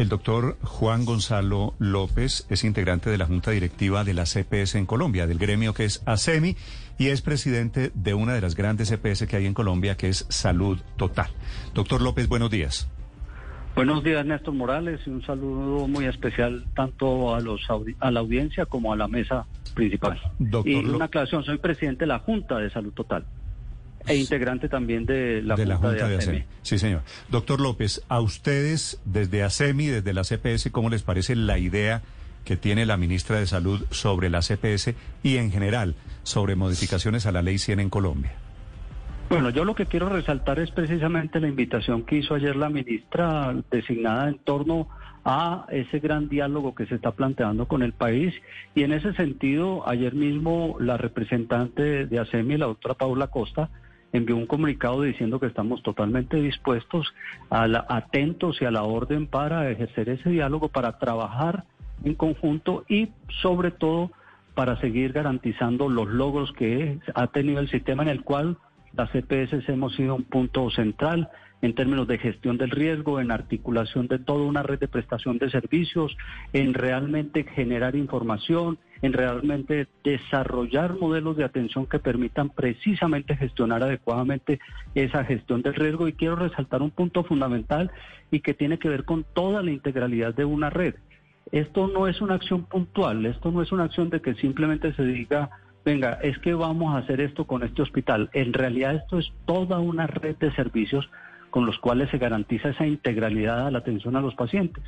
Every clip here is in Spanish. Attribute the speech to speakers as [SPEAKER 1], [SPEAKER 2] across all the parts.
[SPEAKER 1] El doctor Juan Gonzalo López es integrante de la Junta Directiva de la CPS en Colombia, del gremio que es ASEMI, y es presidente de una de las grandes CPS que hay en Colombia, que es Salud Total. Doctor López, buenos días.
[SPEAKER 2] Buenos días, Néstor Morales, y un saludo muy especial tanto a, los a la audiencia como a la mesa principal. y una aclaración, soy presidente de la Junta de Salud Total e integrante también de la, Junta, de, ASEMI.
[SPEAKER 1] Sí, señor. Doctor López, a ustedes desde ASEMI, desde la CPS, ¿cómo les parece la idea que tiene la ministra de Salud sobre la CPS y en general sobre modificaciones a la Ley 100 en Colombia?
[SPEAKER 2] Bueno, yo lo que quiero resaltar es precisamente la invitación que hizo ayer la ministra designada en torno a ese gran diálogo que se está planteando con el país y en ese sentido ayer mismo la representante de ASEMI, la doctora Paula Costa, envió un comunicado diciendo que estamos totalmente dispuestos, a la, atentos y a la orden para ejercer ese diálogo, para trabajar en conjunto y sobre todo para seguir garantizando los logros que ha tenido el sistema en el cual las CPS hemos sido un punto central en términos de gestión del riesgo, en articulación de toda una red de prestación de servicios, en realmente generar información, en realmente desarrollar modelos de atención que permitan precisamente gestionar adecuadamente esa gestión del riesgo. Y quiero resaltar un punto fundamental y que tiene que ver con toda la integralidad de una red. Esto no es una acción puntual, esto no es una acción de que simplemente se diga venga, es que vamos a hacer esto con este hospital. En realidad esto es toda una red de servicios con los cuales se garantiza esa integralidad a la atención a los pacientes.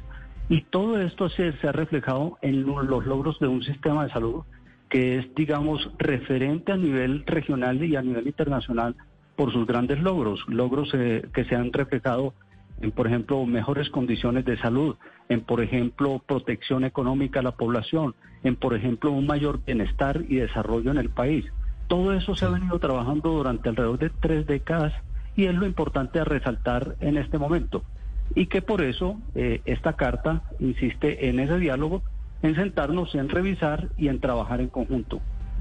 [SPEAKER 2] Y todo esto se, se ha reflejado en los logros de un sistema de salud que es, digamos, referente a nivel regional y a nivel internacional por sus grandes logros, logros eh, que se han reflejado en, por ejemplo, mejores condiciones de salud, en, por ejemplo, protección económica a la población, en, por ejemplo, un mayor bienestar y desarrollo en el país. Todo eso se ha venido trabajando durante alrededor de tres décadas y es lo importante a resaltar en este momento. Y que por eso eh, esta carta insiste en ese diálogo, en sentarnos, en revisar y en trabajar en conjunto.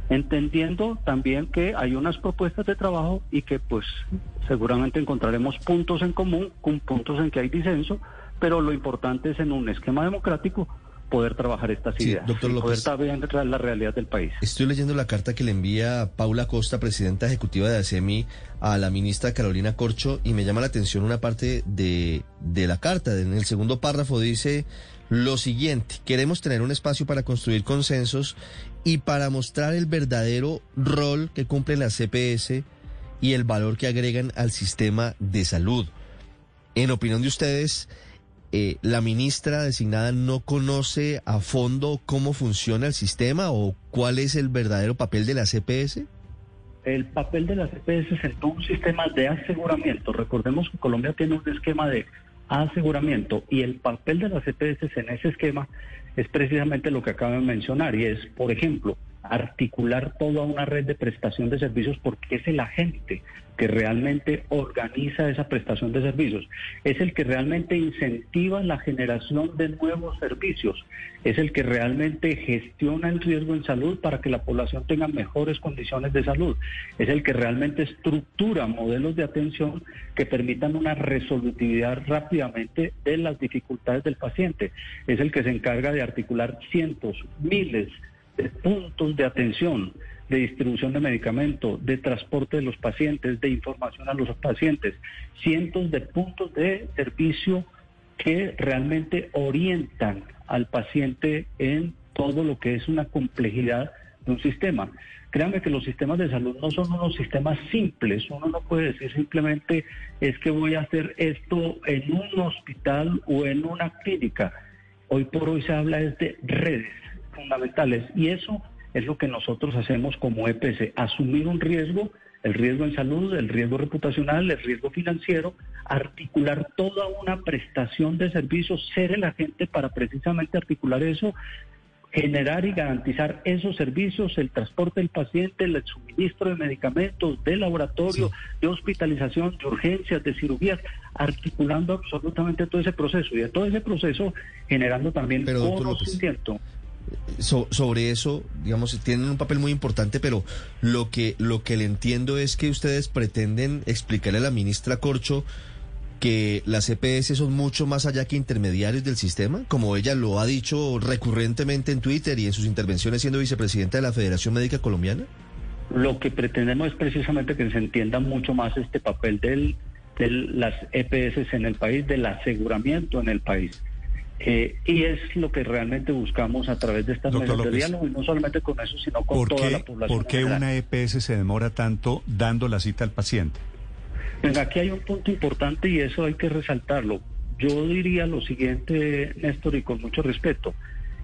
[SPEAKER 2] Entendiendo también que hay unas propuestas de trabajo y que pues seguramente encontraremos puntos en común, con puntos en que hay disenso, pero lo importante es en un esquema democrático poder trabajar estas ideas, doctor poder saber la realidad del país.
[SPEAKER 3] Estoy leyendo la carta que le envía Paula Costa, presidenta ejecutiva de ASEMI, a la ministra Carolina Corcho, y me llama la atención una parte de, de la carta. En el segundo párrafo dice lo siguiente, queremos tener un espacio para construir consensos y para mostrar el verdadero rol que cumple la CPS y el valor que agregan al sistema de salud. En opinión de ustedes, eh, la ministra designada no conoce a fondo cómo funciona el sistema o cuál es el verdadero papel de la CPS?
[SPEAKER 2] El papel de la CPS es en todo un sistema de aseguramiento. Recordemos que Colombia tiene un esquema de aseguramiento y el papel de la CPS en ese esquema es precisamente lo que acabo de mencionar y es, por ejemplo, articular toda una red de prestación de servicios porque es el agente que realmente organiza esa prestación de servicios, es el que realmente incentiva la generación de nuevos servicios, es el que realmente gestiona el riesgo en salud para que la población tenga mejores condiciones de salud, es el que realmente estructura modelos de atención que permitan una resolutividad rápidamente de las dificultades del paciente, es el que se encarga de articular cientos, miles, puntos de atención, de distribución de medicamentos, de transporte de los pacientes, de información a los pacientes, cientos de puntos de servicio que realmente orientan al paciente en todo lo que es una complejidad de un sistema. Créanme que los sistemas de salud no son unos sistemas simples. Uno no puede decir simplemente es que voy a hacer esto en un hospital o en una clínica. Hoy por hoy se habla de redes fundamentales. Y eso es lo que nosotros hacemos como EPC, asumir un riesgo, el riesgo en salud, el riesgo reputacional, el riesgo financiero, articular toda una prestación de servicios, ser el agente para precisamente articular eso, generar y garantizar esos servicios, el transporte del paciente, el suministro de medicamentos, de laboratorio, de hospitalización, de urgencias, de cirugías, articulando absolutamente todo ese proceso. Y de todo ese proceso generando también conocimiento
[SPEAKER 3] sobre eso, digamos, tienen un papel muy importante, pero lo que, lo que le entiendo es que ustedes pretenden explicarle a la ministra Corcho que las EPS son mucho más allá que intermediarios del sistema, como ella lo ha dicho recurrentemente en Twitter y en sus intervenciones siendo vicepresidenta de la Federación Médica Colombiana?
[SPEAKER 2] Lo que pretendemos es precisamente que se entienda mucho más este papel de las EPS en el país, del aseguramiento en el país. Eh, y es lo que realmente buscamos a través de estas mesas de diálogo, y no solamente con eso, sino con toda la población.
[SPEAKER 1] ¿Por qué una EPS se demora tanto dando la cita al paciente?
[SPEAKER 2] Venga, aquí hay un punto importante y eso hay que resaltarlo. Yo diría lo siguiente, Néstor, y con mucho respeto.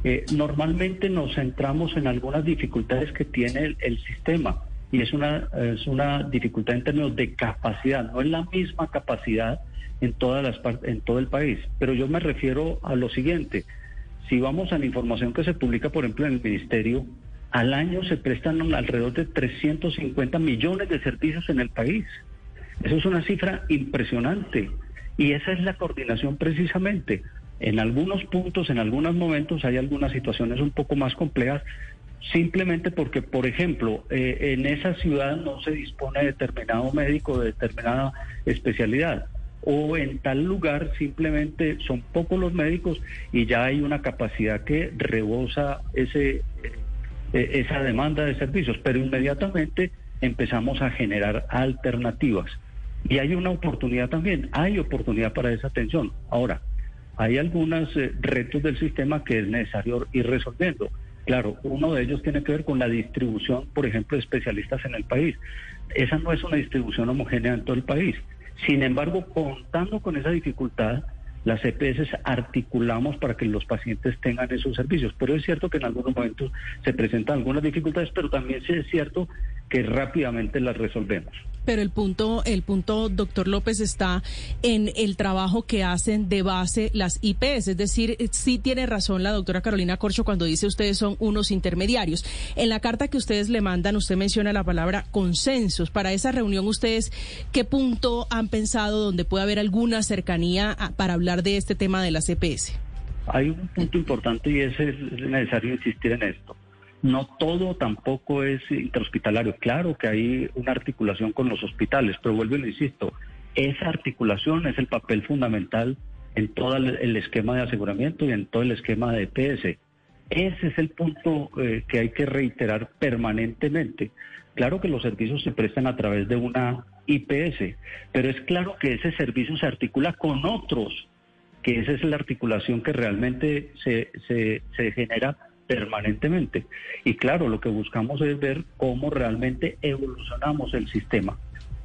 [SPEAKER 2] Eh, normalmente nos centramos en algunas dificultades que tiene el, sistema y es una, es una dificultad en términos de capacidad, no es la misma capacidad en, todas las en todo el país. Pero yo me refiero a lo siguiente. Si vamos a la información que se publica, por ejemplo, en el Ministerio, al año se prestan alrededor de 350 millones de servicios en el país. Eso es una cifra impresionante. Y esa es la coordinación precisamente. En algunos puntos, en algunos momentos, hay algunas situaciones un poco más complejas, simplemente porque, por ejemplo, eh, en esa ciudad no se dispone de determinado médico, de determinada especialidad o en tal lugar simplemente son pocos los médicos y ya hay una capacidad que rebosa ese, eh, esa demanda de servicios, pero inmediatamente empezamos a generar alternativas. Y hay una oportunidad también, hay oportunidad para esa atención. Ahora, hay algunos eh, retos del sistema que es necesario ir resolviendo. Claro, uno de ellos tiene que ver con la distribución, por ejemplo, de especialistas en el país. Esa no es una distribución homogénea en todo el país. Sin embargo, contando con esa dificultad, las EPS articulamos para que los pacientes tengan esos servicios. Pero es cierto que en algunos momentos se presentan algunas dificultades, pero también es cierto que rápidamente las resolvemos.
[SPEAKER 4] Pero el punto, el punto, doctor López, está en el trabajo que hacen de base las IPS. Es decir, sí tiene razón la doctora Carolina Corcho cuando dice ustedes son unos intermediarios. En la carta que ustedes le mandan, usted menciona la palabra consensos. Para esa reunión, ustedes, ¿qué punto han pensado donde puede haber alguna cercanía para hablar de este tema de las EPS?
[SPEAKER 2] Hay un punto importante y es necesario insistir en esto no todo tampoco es intrahospitalario. Claro que hay una articulación con los hospitales, pero vuelvo y lo insisto, esa articulación es el papel fundamental en todo el esquema de aseguramiento y en todo el esquema de EPS. Ese es el punto eh, que hay que reiterar permanentemente. Claro que los servicios se prestan a través de una IPS, pero es claro que ese servicio se articula con otros, que esa es la articulación que realmente se, se, se genera permanentemente. Y claro, lo que buscamos es ver cómo realmente evolucionamos el sistema.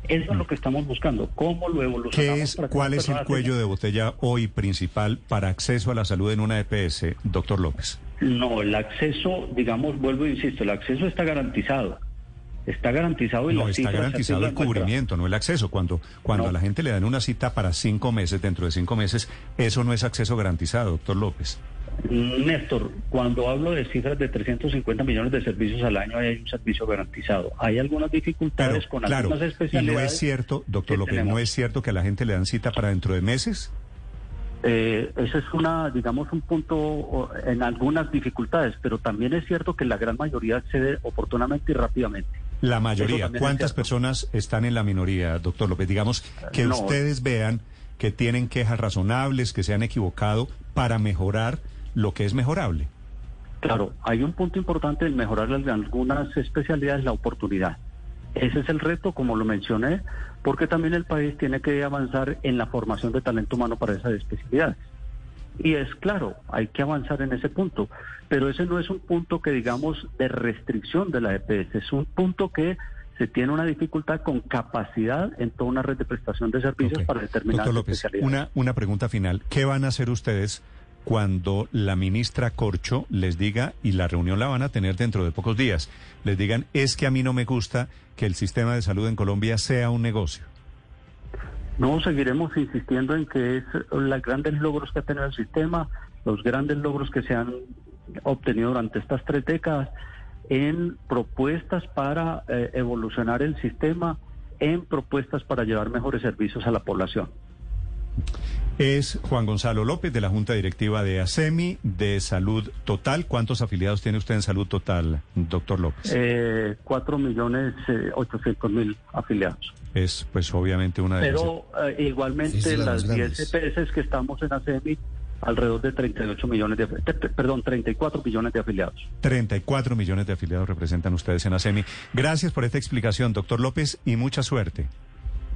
[SPEAKER 2] Eso es lo que estamos buscando, cómo lo evolucionamos.
[SPEAKER 1] ¿Cuál es el cuello de botella hoy principal para acceso a la salud en una EPS, doctor López?
[SPEAKER 2] No, el acceso, digamos, vuelvo e insisto, el acceso está garantizado. Está garantizado
[SPEAKER 1] y No, está garantizado el cubrimiento, no el acceso. Cuando, cuando a la gente le dan una cita para cinco meses, dentro de cinco meses, eso no es acceso garantizado, doctor López.
[SPEAKER 2] Néstor, cuando hablo de cifras de 350 millones de servicios al año, hay un servicio garantizado. Hay algunas dificultades con algunas especialidades.
[SPEAKER 1] ¿Y no es cierto, doctor López, no es cierto que a la gente le dan cita para dentro de meses?
[SPEAKER 2] Eh, ese es una, digamos, un punto en algunas dificultades, pero también es cierto que la gran mayoría accede oportunamente y rápidamente.
[SPEAKER 1] La mayoría. ¿Cuántas personas están en la minoría, doctor López? Digamos que ustedes vean que tienen quejas razonables, que se han equivocado para mejorar lo que es mejorable.
[SPEAKER 2] Claro, hay un punto importante en mejorar algunas especialidades, la oportunidad. Ese es el reto, como lo mencioné, porque también el país tiene que avanzar en la formación de talento humano para esas especialidades. Y es claro, hay que avanzar en ese punto, pero ese no es un punto que digamos de restricción de la EPS, es un punto que se tiene una dificultad con capacidad en toda una red de prestación de servicios para determinadas especialidades.
[SPEAKER 1] Una, una pregunta final, ¿qué van a hacer ustedes cuando la ministra Corcho les diga, y la reunión la van a tener dentro de pocos días, les digan, es que a mí no me gusta que el sistema de salud en Colombia sea un negocio?
[SPEAKER 2] No, seguiremos insistiendo en que es los grandes logros que ha tenido el sistema, los grandes logros que se han obtenido durante estas tres décadas en propuestas para eh, evolucionar el sistema, en propuestas para llevar mejores servicios a la población.
[SPEAKER 1] Es Juan Gonzalo López de la Junta Directiva de ASEMI de Salud Total. ¿Cuántos afiliados tiene usted en Salud Total, doctor López?
[SPEAKER 2] Eh, 4 millones eh, 800 mil afiliados.
[SPEAKER 1] Es pues obviamente una de
[SPEAKER 2] Pero eh, igualmente
[SPEAKER 3] Sí, sí, las
[SPEAKER 2] las
[SPEAKER 3] más
[SPEAKER 2] 10
[SPEAKER 3] grandes.
[SPEAKER 2] EPS que estamos en ASEMI, alrededor de 38 millones de, perdón, 34 millones de afiliados.
[SPEAKER 1] 34 millones de afiliados representan ustedes en ASEMI. Gracias por esta explicación, doctor López, y mucha suerte.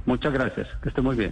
[SPEAKER 2] Muchas gracias, que esté muy bien.